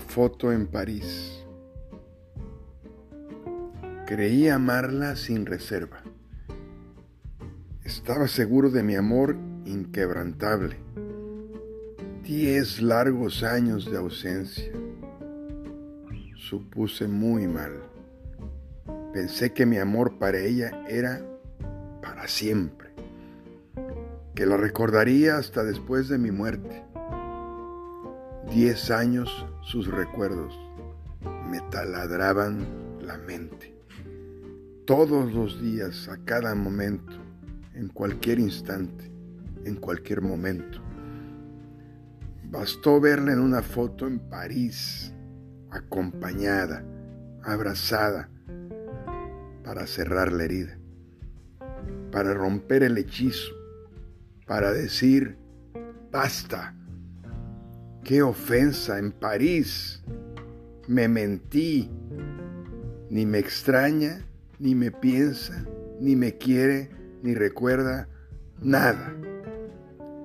foto en París. Creí amarla sin reserva. Estaba seguro de mi amor inquebrantable. Diez largos años de ausencia. Supuse muy mal. Pensé que mi amor para ella era para siempre, que la recordaría hasta después de mi muerte Diez años sus recuerdos me taladraban la mente. Todos los días, a cada momento, en cualquier instante, en cualquier momento. Bastó verla en una foto en París, acompañada, abrazada, para cerrar la herida, para romper el hechizo, para decir, basta Qué ofensa en París. Me mentí. Ni me extraña, ni me piensa, ni me quiere, ni recuerda nada.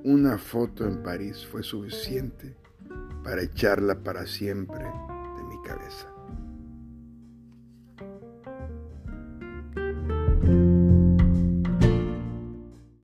Una foto en París fue suficiente para echarla para siempre de mi cabeza.